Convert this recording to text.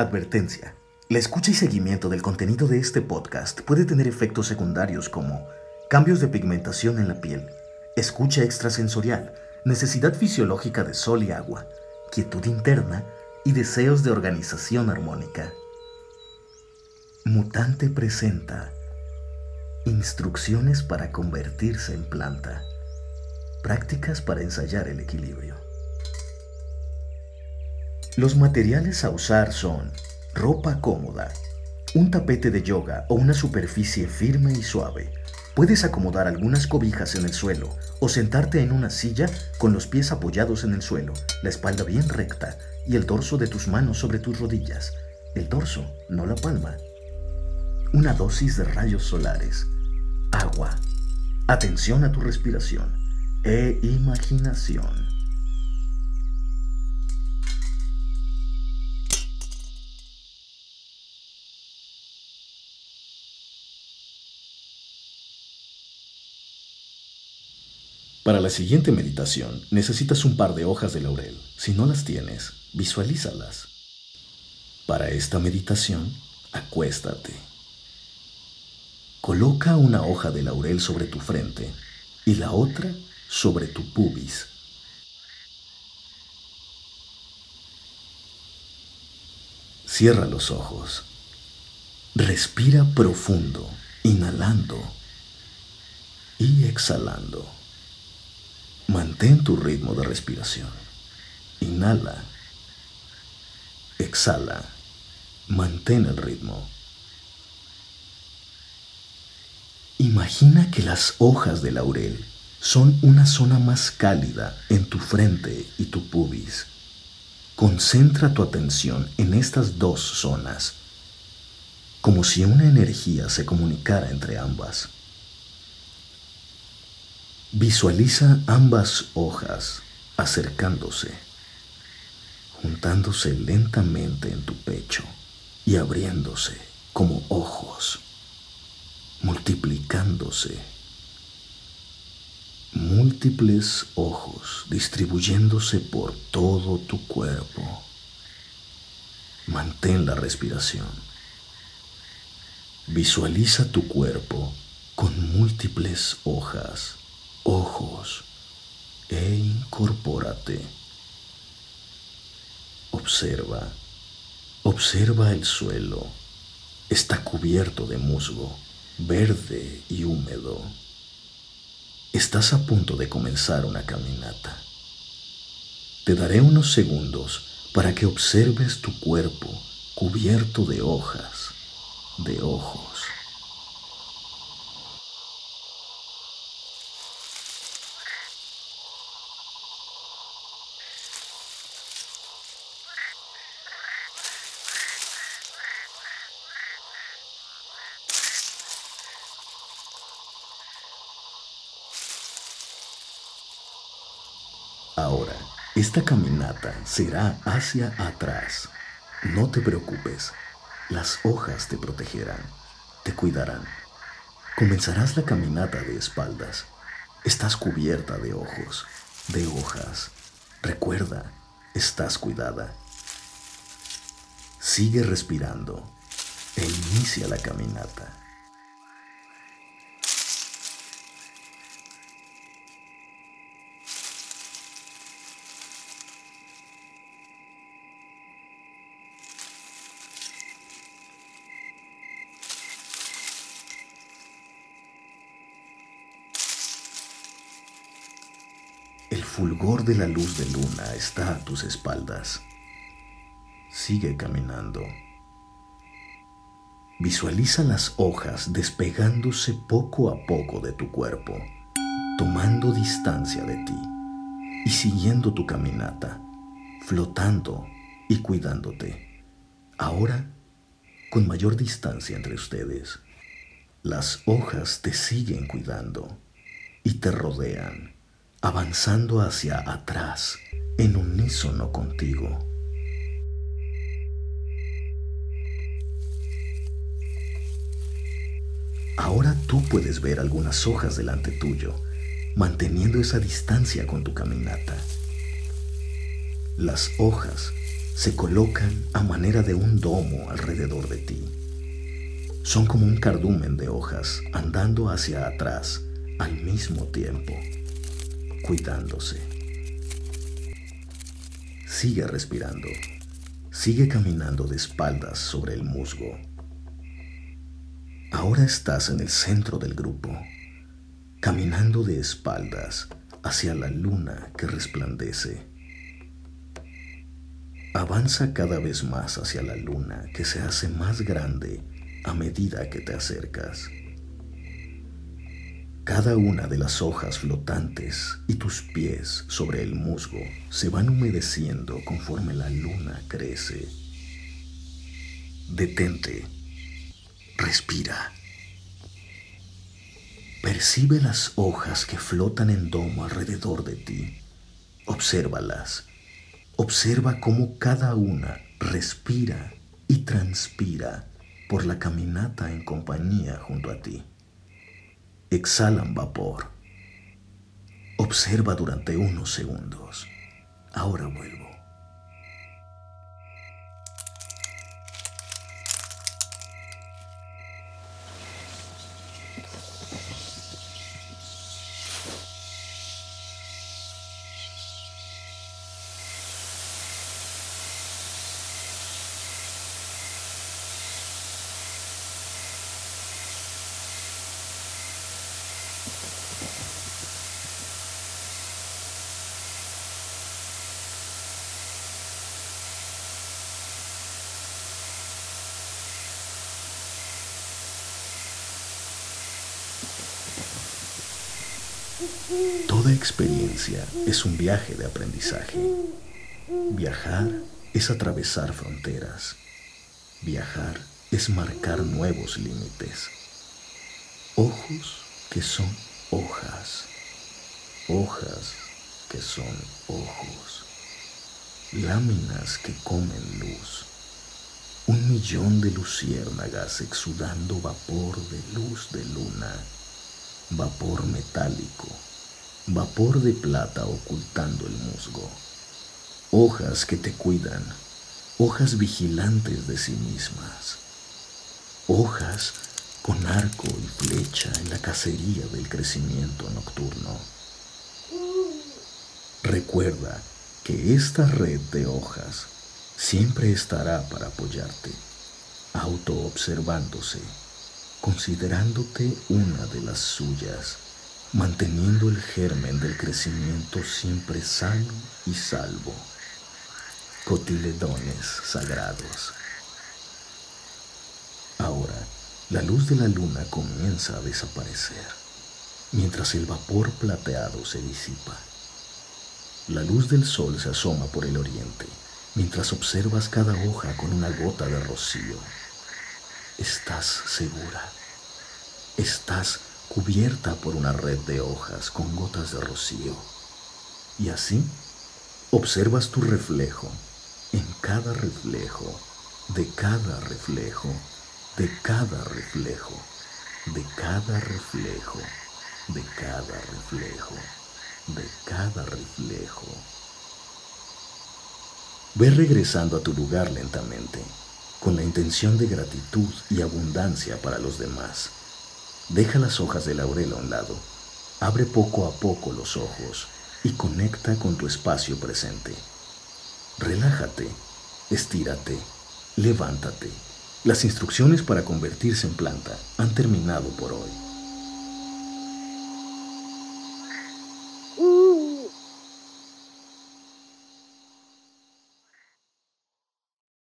Advertencia. La escucha y seguimiento del contenido de este podcast puede tener efectos secundarios como cambios de pigmentación en la piel, escucha extrasensorial, necesidad fisiológica de sol y agua, quietud interna y deseos de organización armónica. Mutante presenta Instrucciones para convertirse en planta. Prácticas para ensayar el equilibrio. Los materiales a usar son ropa cómoda, un tapete de yoga o una superficie firme y suave. Puedes acomodar algunas cobijas en el suelo o sentarte en una silla con los pies apoyados en el suelo, la espalda bien recta y el dorso de tus manos sobre tus rodillas. El dorso, no la palma. Una dosis de rayos solares. Agua. Atención a tu respiración e imaginación. Para la siguiente meditación necesitas un par de hojas de laurel. Si no las tienes, visualízalas. Para esta meditación, acuéstate. Coloca una hoja de laurel sobre tu frente y la otra sobre tu pubis. Cierra los ojos. Respira profundo, inhalando y exhalando. Mantén tu ritmo de respiración. Inhala. Exhala. Mantén el ritmo. Imagina que las hojas de laurel son una zona más cálida en tu frente y tu pubis. Concentra tu atención en estas dos zonas, como si una energía se comunicara entre ambas. Visualiza ambas hojas acercándose, juntándose lentamente en tu pecho y abriéndose como ojos, multiplicándose. Múltiples ojos distribuyéndose por todo tu cuerpo. Mantén la respiración. Visualiza tu cuerpo con múltiples hojas ojos e incorpórate. Observa, observa el suelo. Está cubierto de musgo, verde y húmedo. Estás a punto de comenzar una caminata. Te daré unos segundos para que observes tu cuerpo cubierto de hojas, de ojos. Ahora, esta caminata será hacia atrás. No te preocupes, las hojas te protegerán, te cuidarán. Comenzarás la caminata de espaldas. Estás cubierta de ojos, de hojas. Recuerda, estás cuidada. Sigue respirando e inicia la caminata. El fulgor de la luz de luna está a tus espaldas. Sigue caminando. Visualiza las hojas despegándose poco a poco de tu cuerpo, tomando distancia de ti y siguiendo tu caminata, flotando y cuidándote. Ahora, con mayor distancia entre ustedes, las hojas te siguen cuidando y te rodean avanzando hacia atrás en unísono contigo. Ahora tú puedes ver algunas hojas delante tuyo, manteniendo esa distancia con tu caminata. Las hojas se colocan a manera de un domo alrededor de ti. Son como un cardumen de hojas andando hacia atrás al mismo tiempo, cuidándose. Sigue respirando, sigue caminando de espaldas sobre el musgo. Ahora estás en el centro del grupo, caminando de espaldas hacia la luna que resplandece. Avanza cada vez más hacia la luna que se hace más grande a medida que te acercas. Cada una de las hojas flotantes y tus pies sobre el musgo se van humedeciendo conforme la luna crece. Detente, respira. Percibe las hojas que flotan en domo alrededor de ti. Obsérvalas. Observa cómo cada una respira y transpira por la caminata en compañía junto a ti. Exhalan vapor. Observa durante unos segundos. Ahora vuelvo. Toda experiencia es un viaje de aprendizaje. Viajar es atravesar fronteras. Viajar es marcar nuevos límites. Ojos que son hojas. Hojas que son ojos. Láminas que comen luz. Un millón de luciérnagas exudando vapor de luz de luna. Vapor metálico vapor de plata ocultando el musgo, hojas que te cuidan, hojas vigilantes de sí mismas, hojas con arco y flecha en la cacería del crecimiento nocturno. Recuerda que esta red de hojas siempre estará para apoyarte, autoobservándose, considerándote una de las suyas manteniendo el germen del crecimiento siempre sano y salvo. Cotiledones sagrados. Ahora, la luz de la luna comienza a desaparecer, mientras el vapor plateado se disipa. La luz del sol se asoma por el oriente, mientras observas cada hoja con una gota de rocío. Estás segura. Estás cubierta por una red de hojas con gotas de rocío. Y así observas tu reflejo en cada reflejo, de cada reflejo, de cada reflejo, de cada reflejo, de cada reflejo, de cada reflejo. Ve regresando a tu lugar lentamente, con la intención de gratitud y abundancia para los demás Deja las hojas de laurel a un lado, abre poco a poco los ojos y conecta con tu espacio presente. Relájate, estírate, levántate. Las instrucciones para convertirse en planta han terminado por hoy.